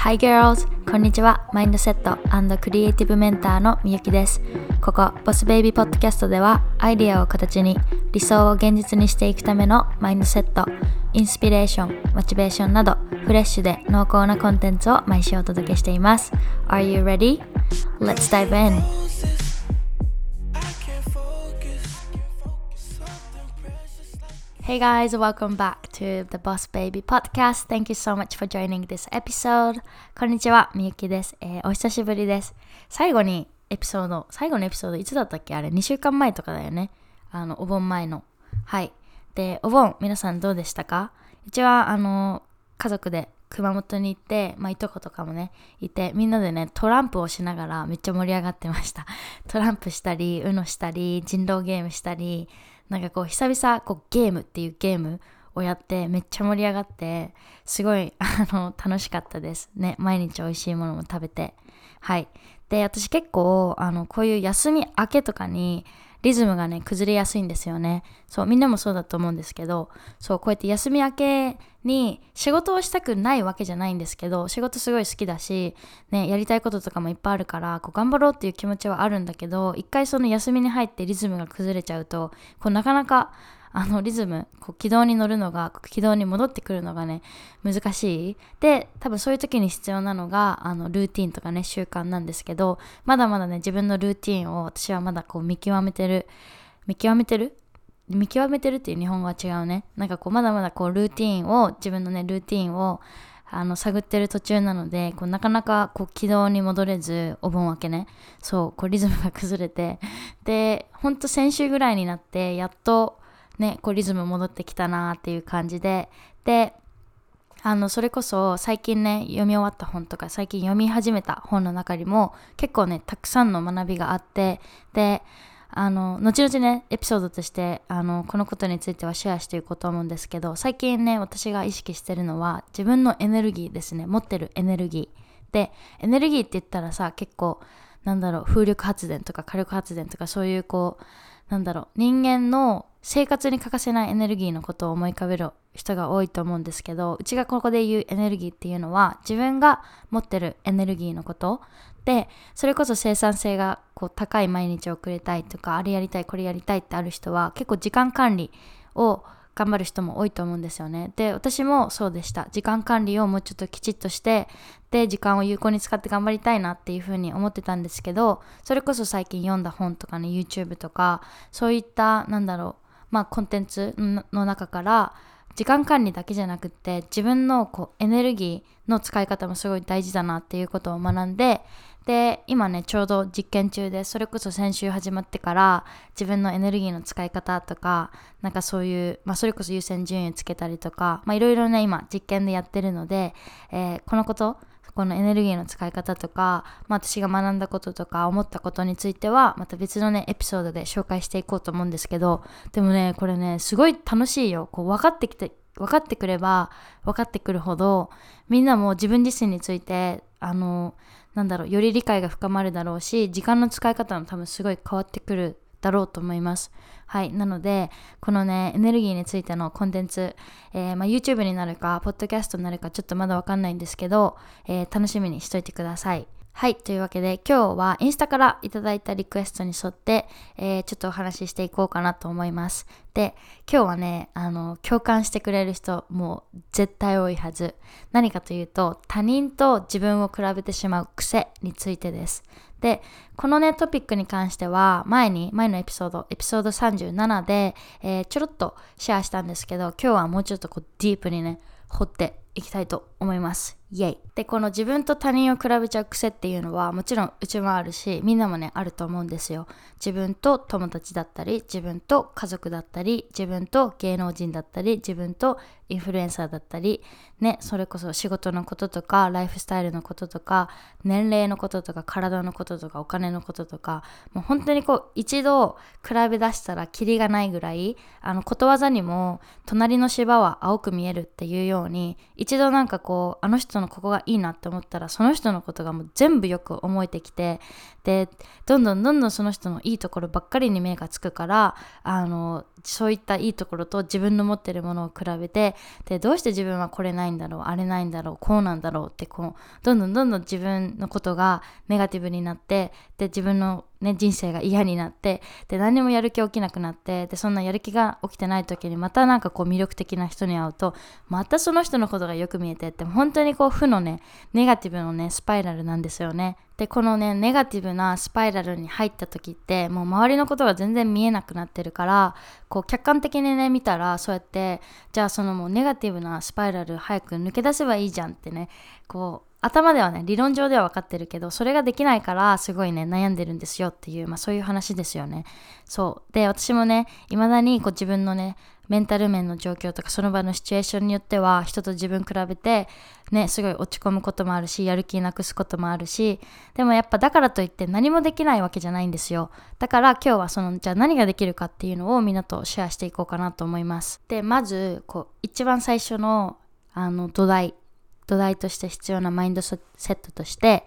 Hi girls! こんにちは。マインドセットクリエイティブメンターのみゆきです。ここ、ボスベイビーポッドキャストでは、アイデアを形に理想を現実にしていくためのマインドセット、インスピレーション、モチベーションなど、フレッシュで濃厚なコンテンツを毎週お届けしています。Are you ready? Let's dive in! Hey guys, welcome back to the Boss Baby Podcast. Thank you so much for joining this episode. こんにちは、みゆきです、えー、お久しぶりです。最後にエピソード、最後のエピソードいつだったっけ？あれ、2週間前とかだよね。あの、お盆前の。はい。で、お盆、皆さんどうでしたか？うちは、あの、家族で熊本に行って、まあ、いとことかもね、いて、みんなでね、トランプをしながらめっちゃ盛り上がってました。トランプしたり、UNO したり、人狼ゲームしたり、なんかこう久々こうゲームっていうゲームをやってめっちゃ盛り上がってすごい あの楽しかったです。ね毎日美味しいものも食べて。はい。で私結構あのこういう休み明けとかにリズムがね崩れやすいんですよね。そうみんなもそうだと思うんですけどそうこうやって休み明けに仕事をしたくないわけじゃないんですけど仕事すごい好きだし、ね、やりたいこととかもいっぱいあるからこう頑張ろうっていう気持ちはあるんだけど一回その休みに入ってリズムが崩れちゃうとこうなかなかあのリズムこう軌道に乗るのが軌道に戻ってくるのがね難しい。で多分そういう時に必要なのがあのルーティンとかね習慣なんですけどまだまだね自分のルーティンを私はまだこう見極めてる。見極めてる？見極めてるっていう日本語は違うね。なんかこうまだまだこうルーティンを自分のねルーティンをあの探ってる途中なのでこうなかなかこう軌道に戻れずお盆明けね。そうこうリズムが崩れて。でほんと先週ぐらいになってやっとね、こうリズム戻ってきたなっていう感じで、で、あの、それこそ最近ね、読み終わった本とか、最近読み始めた本の中にも結構ね、たくさんの学びがあって、で、あの、後々ね、エピソードとして、あの、このことについてはシェアしていこうと思うんですけど、最近ね、私が意識してるのは、自分のエネルギーですね、持ってるエネルギー。で、エネルギーって言ったらさ、結構、なんだろう、風力発電とか火力発電とか、そういうこう、なんだろう、人間の生活に欠かせないエネルギーのことを思い浮かべる人が多いと思うんですけどうちがここで言うエネルギーっていうのは自分が持ってるエネルギーのことでそれこそ生産性がこう高い毎日を送りたいとかあれやりたいこれやりたいってある人は結構時間管理を頑張る人も多いと思うんですよね。で、私もそうでした。時間管理をもうちょっときちっとして、で、時間を有効に使って頑張りたいなっていうふうに思ってたんですけど、それこそ最近読んだ本とかね、YouTube とか、そういった、なんだろう、まあ、コンテンツの中から時間管理だけじゃなくて自分のこうエネルギーの使い方もすごい大事だなっていうことを学んでで今ねちょうど実験中でそれこそ先週始まってから自分のエネルギーの使い方とかなんかそういう、まあ、それこそ優先順位をつけたりとかいろいろね今実験でやってるので、えー、このことこのエネルギーの使い方とか、まあ、私が学んだこととか思ったことについてはまた別のねエピソードで紹介していこうと思うんですけどでもねこれねすごい楽しいよ。こう分かってきて分かってくれば分かってくるほどみんなも自分自身についてあのなんだろうより理解が深まるだろうし時間の使い方も多分すごい変わってくるだろうと思います。はい。なので、このね、エネルギーについてのコンテンツ、えー、まあ、YouTube になるか、ポッドキャストになるか、ちょっとまだわかんないんですけど、えー、楽しみにしといてください。はい。というわけで、今日はインスタからいただいたリクエストに沿って、えー、ちょっとお話ししていこうかなと思います。で、今日はね、あの、共感してくれる人、もう絶対多いはず。何かというと、他人と自分を比べてしまう癖についてです。で、このね、トピックに関しては、前に、前のエピソード、エピソード37で、えー、ちょろっとシェアしたんですけど、今日はもうちょっとこう、ディープにね、掘っていきたいと思います。イェイ。で、この自分と他人を比べちゃう癖っていうのはもちろんうちもあるし、みんなもね、あると思うんですよ。自分と友達だったり、自分と家族だったり、自分と芸能人だったり、自分とインフルエンサーだったり、ね、それこそ仕事のこととか、ライフスタイルのこととか、年齢のこととか、体のこととか、お金のこととか、もう本当にこう、一度比べ出したらキリがないぐらい、あの、ことわざにも、隣の芝は青く見えるっていうように、一度なんかこうあの人のここがいいなって思ったらその人のことがもう全部よく思えてきてでどんどんどんどんその人のいいところばっかりに目がつくからあのそういったいいところと自分の持ってるものを比べてでどうして自分はこれないんだろうあれないんだろうこうなんだろうってこうどんどんどんどん自分のことがネガティブになってで自分の、ね、人生が嫌になってで何もやる気起きなくなってでそんなやる気が起きてない時にまたなんかこう魅力的な人に会うとまたその人のことがよく見えてって本当にこう負のねネガティブのねスパイラルなんですよね。でこのねネガティブなスパイラルに入った時ってもう周りのことが全然見えなくなってるからこう客観的にね見たらそうやってじゃあそのもうネガティブなスパイラル早く抜け出せばいいじゃんってねこう頭ではね理論上では分かってるけどそれができないからすごいね悩んでるんですよっていう、まあ、そういう話ですよね。そう。で私もね未だにこう自分のねメンタル面の状況とかその場のシチュエーションによっては人と自分比べてねすごい落ち込むこともあるしやる気なくすこともあるしでもやっぱだからといって何もできないわけじゃないんですよ。だから今日はそのじゃあ何ができるかっていうのをみんなとシェアしていこうかなと思います。でまずこう一番最初のあの土台土台として必要なマインドセットとして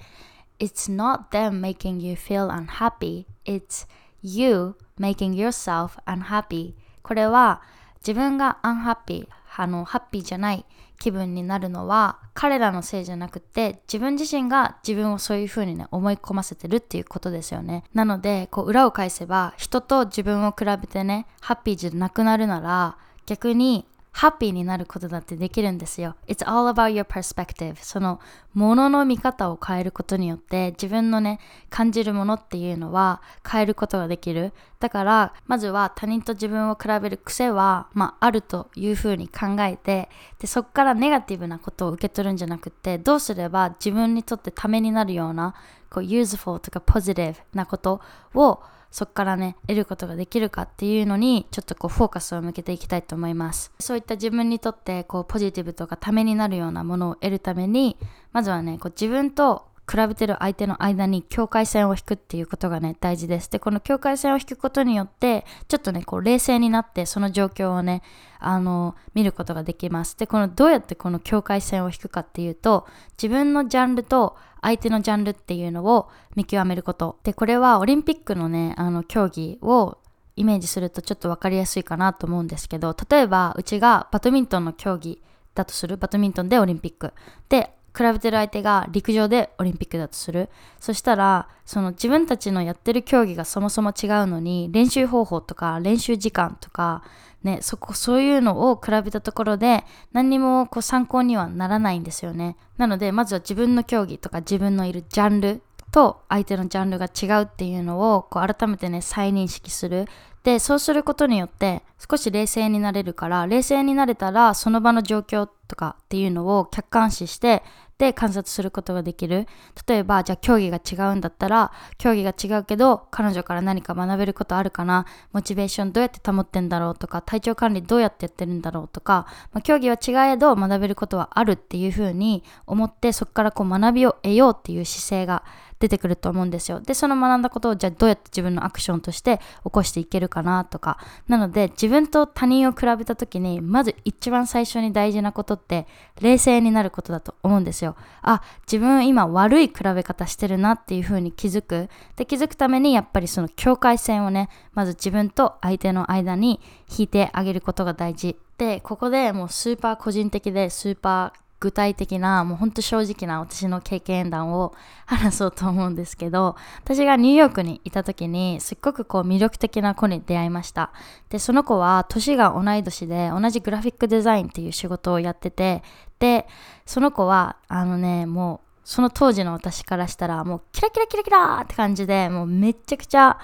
It's not them making you feel unhappy It's you making yourself unhappy. これは自分がアンハッピーあのハッピーじゃない気分になるのは彼らのせいじゃなくて自分自身が自分をそういうふうにね思い込ませてるっていうことですよね。なのでこう裏を返せば人と自分を比べてねハッピーじゃなくなるなら逆にハッピーになることだってできるんですよ。It's all about your perspective. そのものの見方を変えることによって自分のね感じるものっていうのは変えることができる。だからまずは他人と自分を比べる癖は、まあ、あるというふうに考えてでそこからネガティブなことを受け取るんじゃなくてどうすれば自分にとってためになるようなこう useful とか positive なことをそこからね得ることができるかっていうのにちょっとこうフォーカスを向けていきたいと思います。そういった自分にとってこうポジティブとかためになるようなものを得るためにまずはねこう自分と比べてる相手の間に境界線を引くっていうことがね大事です。でこの境界線を引くことによってちょっとねこう冷静になってその状況をねあの見ることができます。でこのどうやってこの境界線を引くかっていうと自分のジャンルと相手のジャンルっていうのを見極めること。でこれはオリンピックのねあの競技をイメージするとちょっと分かりやすいかなと思うんですけど例えばうちがバドミントンの競技だとする。バドミントンでオリンピック。で比べてる相手が陸上でオリンピックだとする。そしたらその自分たちのやってる競技がそもそも違うのに練習方法とか練習時間とかねそこそういうのを比べたところで何にもこう参考にはならないんですよね。なのでまずは自分の競技とか自分のいるジャンルと相手のジャンルが違うっていうのをこう改めてね再認識する。でそうすることによって少し冷静になれるから冷静になれたらその場の状況とかっていうのを客観視してで観察することができる。例えばじゃあ競技が違うんだったら競技が違うけど彼女から何か学べることあるかな？モチベーションどうやって保ってんだろうとか体調管理どうやってやってるんだろうとか、まあ、競技は違えど学べることはあるっていうふうに思ってそこからこう学びを得ようっていう姿勢が出てくると思うんですよ。で、その学んだことをじゃあどうやって自分のアクションとして起こしていけるかなとか。なので自分と他人を比べた時にまず一番最初に大事なことって冷静になることだと思うんですよ。あ、自分今悪い比べ方してるなっていうふうに気づく。で、気づくためにやっぱりその境界線をね、まず自分と相手の間に引いてあげることが大事。で、ここでもうスーパー個人的でスーパー具体的なもうほんと正直な私の経験談を話そうと思うんですけど私がニューヨークにいた時にすっごくこう魅力的な子に出会いました。でその子は年が同い年で同じグラフィックデザインっていう仕事をやっててでその子はあのねもうその当時の私からしたらもうキラキラキラキラって感じでもうめちゃくちゃ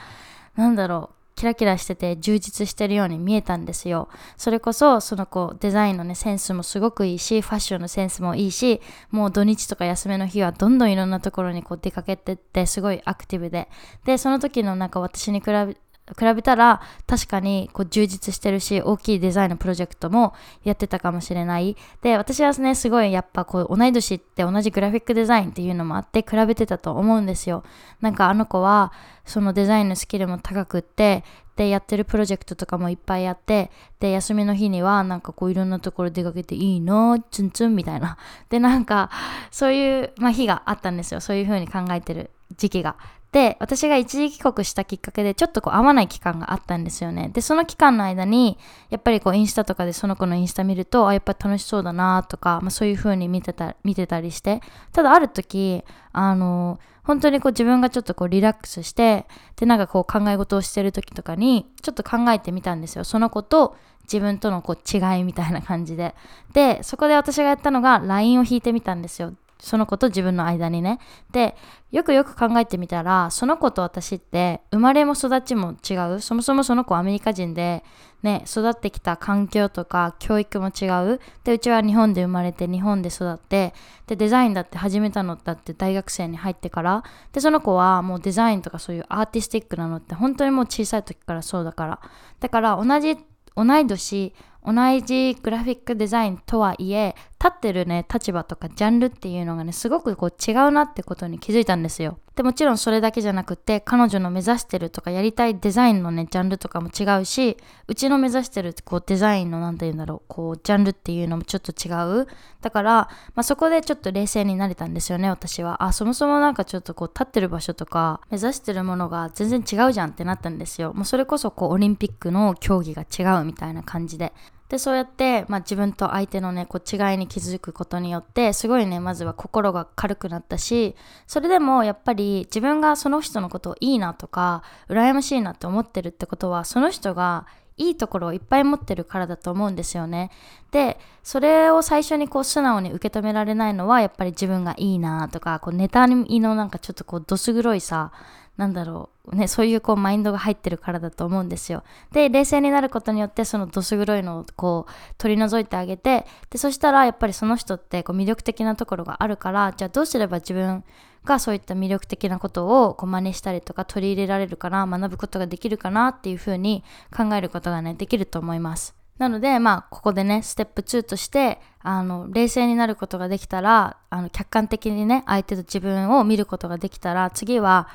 なんだろうキラキラしてて充実してるように見えたんですよ。それこそその子デザインのねセンスもすごくいいしファッションのセンスもいいしもう土日とか休みの日はどんどんいろんなところにこう出かけてってすごいアクティブででその時のなんか私に比べ比べたら確かにこう充実してるし大きいデザインのプロジェクトもやってたかもしれない。で私はねすごいやっぱこう同い年って同じグラフィックデザインっていうのもあって比べてたと思うんですよ。なんかあの子はそのデザインのスキルも高くってでやってるプロジェクトとかもいっぱいあってで休みの日にはなんかこういろんなところ出かけていいの？ツンツンみたいな。でなんかそういう、まあ、日があったんですよ。そういう風に考えてる時期が。で私が一時帰国したきっかけでちょっとこう会わない期間があったんですよね。でその期間の間にやっぱりこうインスタとかでその子のインスタ見るとあやっぱ楽しそうだなとか、まあ、そういう風に見てた見てたりして。ただある時あの本当にこう自分がちょっとこうリラックスしてでなんかこう考え事をしてる時とかにちょっと考えてみたんですよ。その子と自分とのこう違いみたいな感じで。でそこで私がやったのが LINE を引いてみたんですよ。その子と自分の間にね。で、よくよく考えてみたら、その子と私って生まれも育ちも違う。そもそもその子アメリカ人で、ね、育ってきた環境とか教育も違う。で、うちは日本で生まれて日本で育って、で、デザインだって始めたのだって大学生に入ってから。で、その子はもうデザインとかそういうアーティスティックなのって本当にもう小さい時からそうだから。だから同じ、同い年、同じグラフィックデザインとはいえ立ってるね立場とかジャンルっていうのがねすごくこう違うなってことに気づいたんですよ。でもちろんそれだけじゃなくて彼女の目指してるとかやりたいデザインのねジャンルとかも違うしうちの目指してるこうデザインの何て言うんだろうこうジャンルっていうのもちょっと違う。だから、まあ、そこでちょっと冷静になれたんですよね私は。あそもそもなんかちょっとこう立ってる場所とか目指してるものが全然違うじゃんってなったんですよ。もうそれこそこうオリンピックの競技が違うみたいな感じで。でそうやって、まあ、自分と相手のねこう違いに気づくことによってすごいねまずは心が軽くなったしそれでもやっぱり自分がその人のことをいいなとか羨ましいなって思ってるってことはその人がいいところをいっぱい持ってるからだと思うんですよね。でそれを最初にこう素直に受け止められないのはやっぱり自分がいいなとかこうネタのなんかちょっとこうどす黒いさなんだろう。ねそういうこうマインドが入ってるからだと思うんですよ。で冷静になることによってそのどす黒いのをこう取り除いてあげてでそしたらやっぱりその人ってこう魅力的なところがあるからじゃあどうすれば自分がそういった魅力的なことをこう真似したりとか取り入れられるかな学ぶことができるかなっていうふうに考えることがねできると思います。なので、まあ、ここでね、ステップ2として、あの、冷静になることができたら、あの、客観的にね、相手と自分を見ることができたら、次は、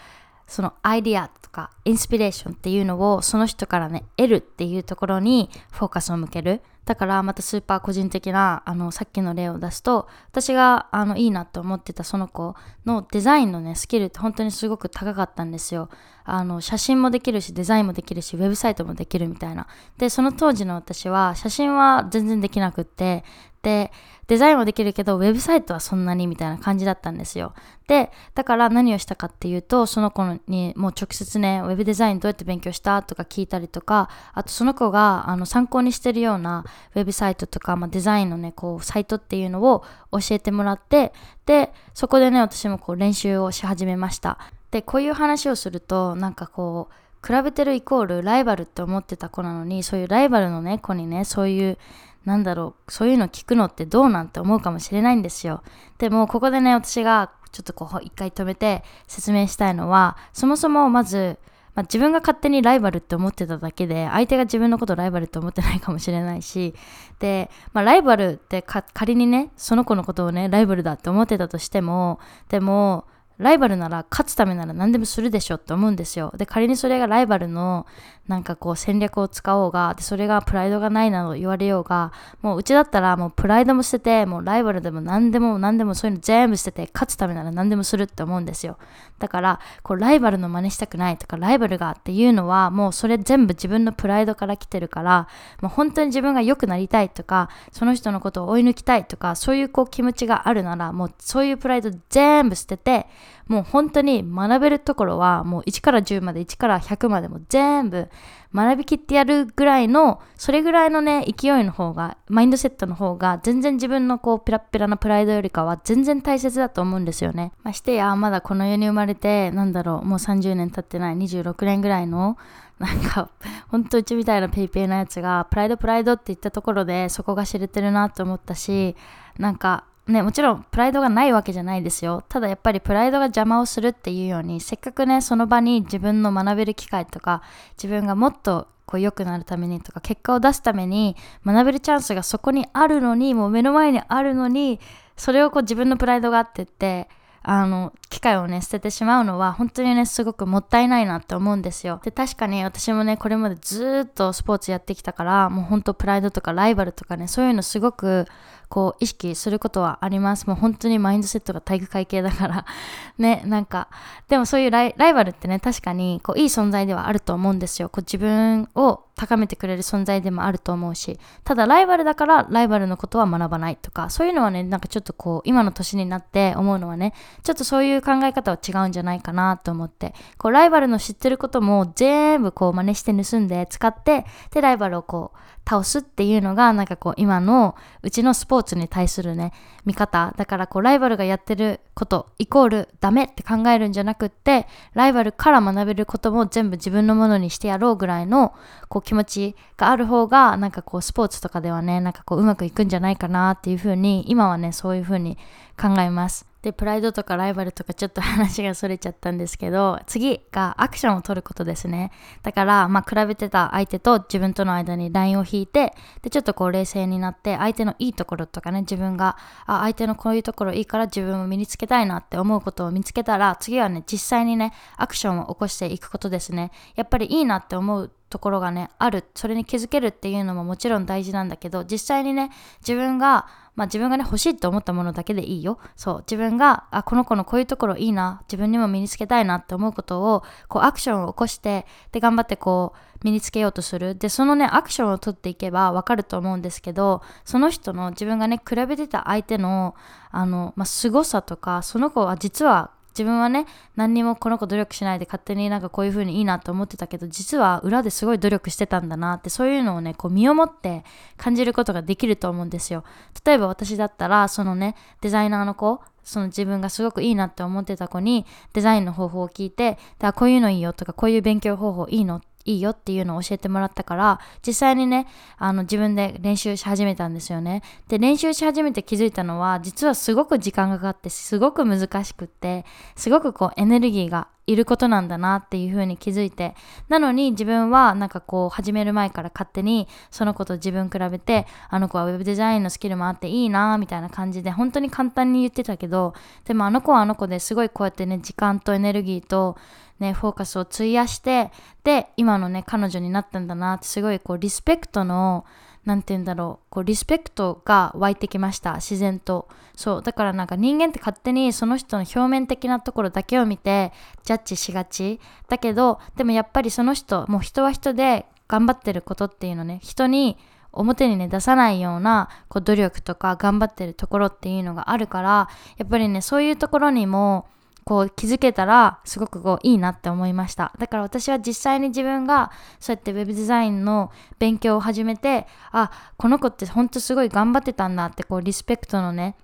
そのアイディアとかインスピレーションっていうのをその人からね得るっていうところにフォーカスを向ける。だからまたスーパー個人的なあのさっきの例を出すと私があのいいなと思ってたその子のデザインのねスキルって本当にすごく高かったんですよ。あの写真もできるしデザインもできるしウェブサイトもできるみたいな。でその当時の私は写真は全然できなくって。でデザインもできるけどウェブサイトはそんなにみたいな感じだったんですよ。でだから何をしたかっていうとその子にもう直接ねウェブデザインどうやって勉強したとか聞いたりとかあとその子があの参考にしてるようなウェブサイトとか、まあ、デザインのねこうサイトっていうのを教えてもらってでそこでね私もこう練習をし始めました。でこういう話をするとなんかこう比べてるイコールライバルって思ってた子なのにそういうライバルのね子にねそういうなんだろうそういうの聞くのってどうなんて思うかもしれないんですよ。でもここでね私がちょっとこう一回止めて説明したいのはそもそもまずまあ、自分が勝手にライバルって思ってただけで相手が自分のことライバルって思ってないかもしれないしで、まあ、ライバルって仮にねその子のことをねライバルだって思ってたとしてもでもライバルなら勝つためなら何でもするでしょって思うんですよ。で、仮にそれがライバルのなんかこう戦略を使おうが、でそれがプライドがないなど言われようが、もううちだったらもうプライドも捨てて、もうライバルでも何でも何でもそういうの全部捨てて、勝つためなら何でもするって思うんですよ。だから、こうライバルの真似したくないとか、ライバルがっていうのは、もうそれ全部自分のプライドから来てるから、もう本当に自分が良くなりたいとか、その人のことを追い抜きたいとか、そういうこう気持ちがあるなら、もうそういうプライド全部捨てて、もう本当に学べるところはもう1から10まで1から100までも全部学びきってやるぐらいのそれぐらいのね勢いの方がマインドセットの方が全然自分のこうペラペラなプライドよりかは全然大切だと思うんですよね。ましてやまだこの世に生まれてなんだろうもう30年経ってない26年ぐらいのなんか、ほんとうちみたいな paypay なやつが、プライドプライドって言ったところで、そこが知れてるなと思ったし、なんか、ね、もちろんプライドがないわけじゃないですよ。ただやっぱりプライドが邪魔をするっていうように、せっかくね、その場に自分の学べる機会とか、自分がもっとこう良くなるためにとか、結果を出すために学べるチャンスがそこにあるのに、もう目の前にあるのに、それをこう自分のプライドがあってって、あの、機会をね、捨ててしまうのは、本当にね、すごくもったいないなって思うんですよ。で、確かに私もね、これまでずっとスポーツやってきたから、もう本当プライドとかライバルとかね、そういうのすごく、こう、意識することはあります。もう本当にマインドセットが体育会系だから ね、なんか、でもそういうライバルってね、確かに、こう、いい存在ではあると思うんですよ。こう、自分を高めてくれる存在でもあると思うし、ただライバルだからライバルのことは学ばないとか、そういうのはね、なんかちょっとこう、今の年になって思うのはね、ちょっとそういう考え方は違うんじゃないかなと思って、こう、ライバルの知ってることも全部こう、真似して盗んで使って、で、ライバルをこう、倒すっていうのがなんかこう今のうちのスポーツーツに対するね見方。だからこうライバルがやってることイコールダメって考えるんじゃなくってライバルから学べることも全部自分のものにしてやろうぐらいのこう気持ちがある方がなんかこうスポーツとかではねなんかこううまくいくんじゃないかなっていうふうに今はねそういうふうに考えます。で、プライドとかライバルとかちょっと話がそれちゃったんですけど、次がアクションを取ることですね。だから、まあ、比べてた相手と自分との間にラインを引いて、で、ちょっとこう冷静になって、相手のいいところとかね、自分が、あ、相手のこういうところいいから自分も身につけたいなって思うことを見つけたら、次はね、実際にね、アクションを起こしていくことですね。やっぱりいいなって思うところがねあるそれに気づけるっていうのももちろん大事なんだけど実際にね自分がまあ自分がね欲しいと思ったものだけでいいよ。そう自分があこの子のこういうところいいな自分にも身につけたいなって思うことをこうアクションを起こしてで頑張ってこう身につけようとする。でそのねアクションを取っていけばわかると思うんですけどその人の自分がね比べてた相手のあの、まあ、凄さとかその子は実は自分はね何にもこの子努力しないで勝手になんかこういう風にいいなと思ってたけど実は裏ですごい努力してたんだなってそういうのをねこう身をもって感じることができると思うんですよ。例えば私だったらそのねデザイナーの子その自分がすごくいいなって思ってた子にデザインの方法を聞いてだこういうのいいよとかこういう勉強方法いいの？いいよっていうのを教えてもらったから実際にねあの自分で練習し始めたんですよね。で練習し始めて気づいたのは実はすごく時間がかかってすごく難しくってすごくこうエネルギーがいることなんだなっていう風に気づいてなのに自分はなんかこう始める前から勝手にその子と自分比べてあの子はウェブデザインのスキルもあっていいなみたいな感じで本当に簡単に言ってたけどでもあの子はあの子ですごいこうやってね時間とエネルギーとね、フォーカスを費やして、で、今のね、彼女になったんだなって、すごいこう、リスペクトの、なんて言うんだろう、こう、リスペクトが湧いてきました、自然と。そう、だからなんか人間って勝手にその人の表面的なところだけを見て、ジャッジしがち。だけど、でもやっぱりその人、もう人は人で頑張ってることっていうのね、人に、表にね出さないようなこう努力とか頑張ってるところっていうのがあるからやっぱりねそういうところにもこう気づけたらすごくこういいなって思いました。だから私は実際に自分がそうやって web デザインの勉強を始めてあこの子ってほんとすごい頑張ってたんだってこうリスペクトのね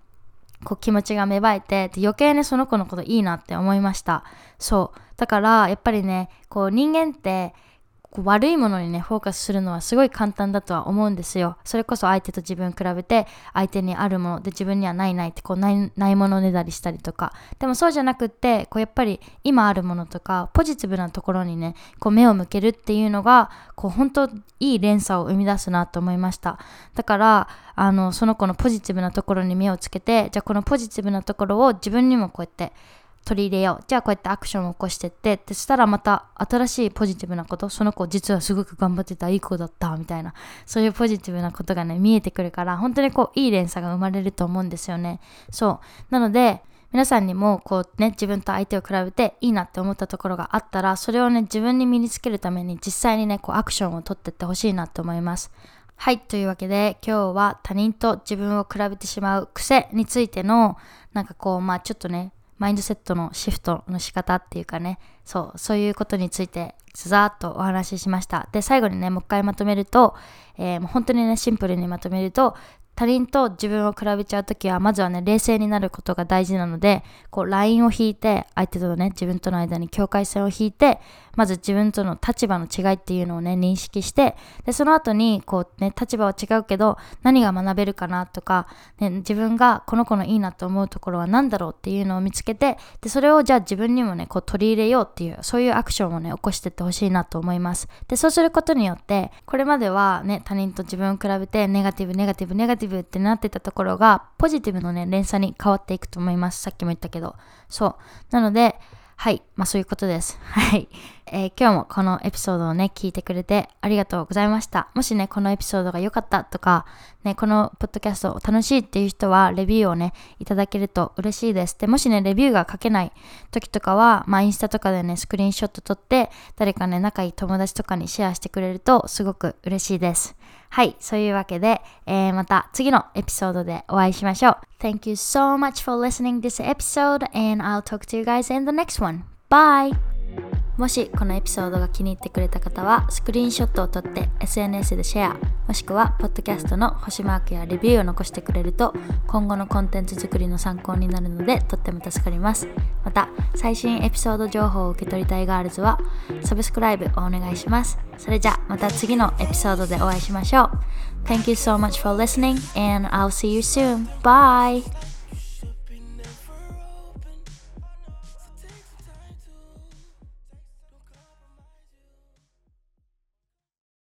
こう気持ちが芽生えて余計ねその子のこといいなって思いました。そう。だからやっぱりねこう人間ってこう悪いものにねフォーカスするのはすごい簡単だとは思うんですよ。それこそ相手と自分比べて相手にあるもので自分にはないないってこうないないものねだりしたりとか。でもそうじゃなくってこうやっぱり今あるものとかポジティブなところにねこう目を向けるっていうのがこう本当いい連鎖を生み出すなと思いました。だからあのその子のポジティブなところに目をつけてじゃあこのポジティブなところを自分にもこうやって取り入れよう。じゃあこうやってアクションを起こしてって。ってしたらまた新しいポジティブなこと。その子実はすごく頑張ってたいい子だったみたいな。そういうポジティブなことがね見えてくるから本当にこういい連鎖が生まれると思うんですよね。そう。なので皆さんにもこうね自分と相手を比べていいなって思ったところがあったらそれをね自分に身につけるために実際にねこうアクションを取ってってほしいなって思います。はい。というわけで、今日は他人と自分を比べてしまう癖についての、なんかこう、まあちょっとね、マインドセットのシフトの仕方っていうかね、そう、そういうことについて、ざーっとお話ししました。で、最後にね、もう一回まとめると、えー、もう本当にね、シンプルにまとめると、他人と自分を比べちゃう時はまずはね冷静になることが大事なのでこうラインを引いて相手とね自分との間に境界線を引いてまず自分との立場の違いっていうのをね認識してでその後にこうね立場は違うけど何が学べるかなとか、ね、自分がこの子のいいなと思うところは何だろうっていうのを見つけてでそれをじゃあ自分にもねこう取り入れようっていうそういうアクションをね起こしてってほしいなと思います。でそうすることによってこれまではね他人と自分を比べてネガティブネガティブネガティブブってなってたところがポジティブのね連鎖に変わっていくと思いますさっきも言ったけどそうなのではい。まあそういうことです。はい。えー、今日もこのエピソードをね、聞いてくれてありがとうございました。もしね、このエピソードが良かったとか、ね、このポッドキャスト楽しいっていう人は、レビューをね、いただけると嬉しいです。で、もしね、レビューが書けない時とかは、まあインスタとかでね、スクリーンショット撮って、誰かね、仲いい友達とかにシェアしてくれると、すごく嬉しいです。はい、そういうわけで、えー、また次のエピソードでお会いしましょう。Thank you so much for listening this episode and I'll talk to you guys in the next one. Bye! もしこのエピソードが気に入ってくれた方はスクリーンショットを撮って SNS でシェアもしくはポッドキャストの星マークやレビューを残してくれると今後のコンテンツ作りの参考になるのでとっても助かりますまた最新エピソード情報を受け取りたいガールズはサブスクライブをお願いしますそれじゃまた次のエピソードでお会いしましょう Thank you so much for listening and I'll see you soon. Bye!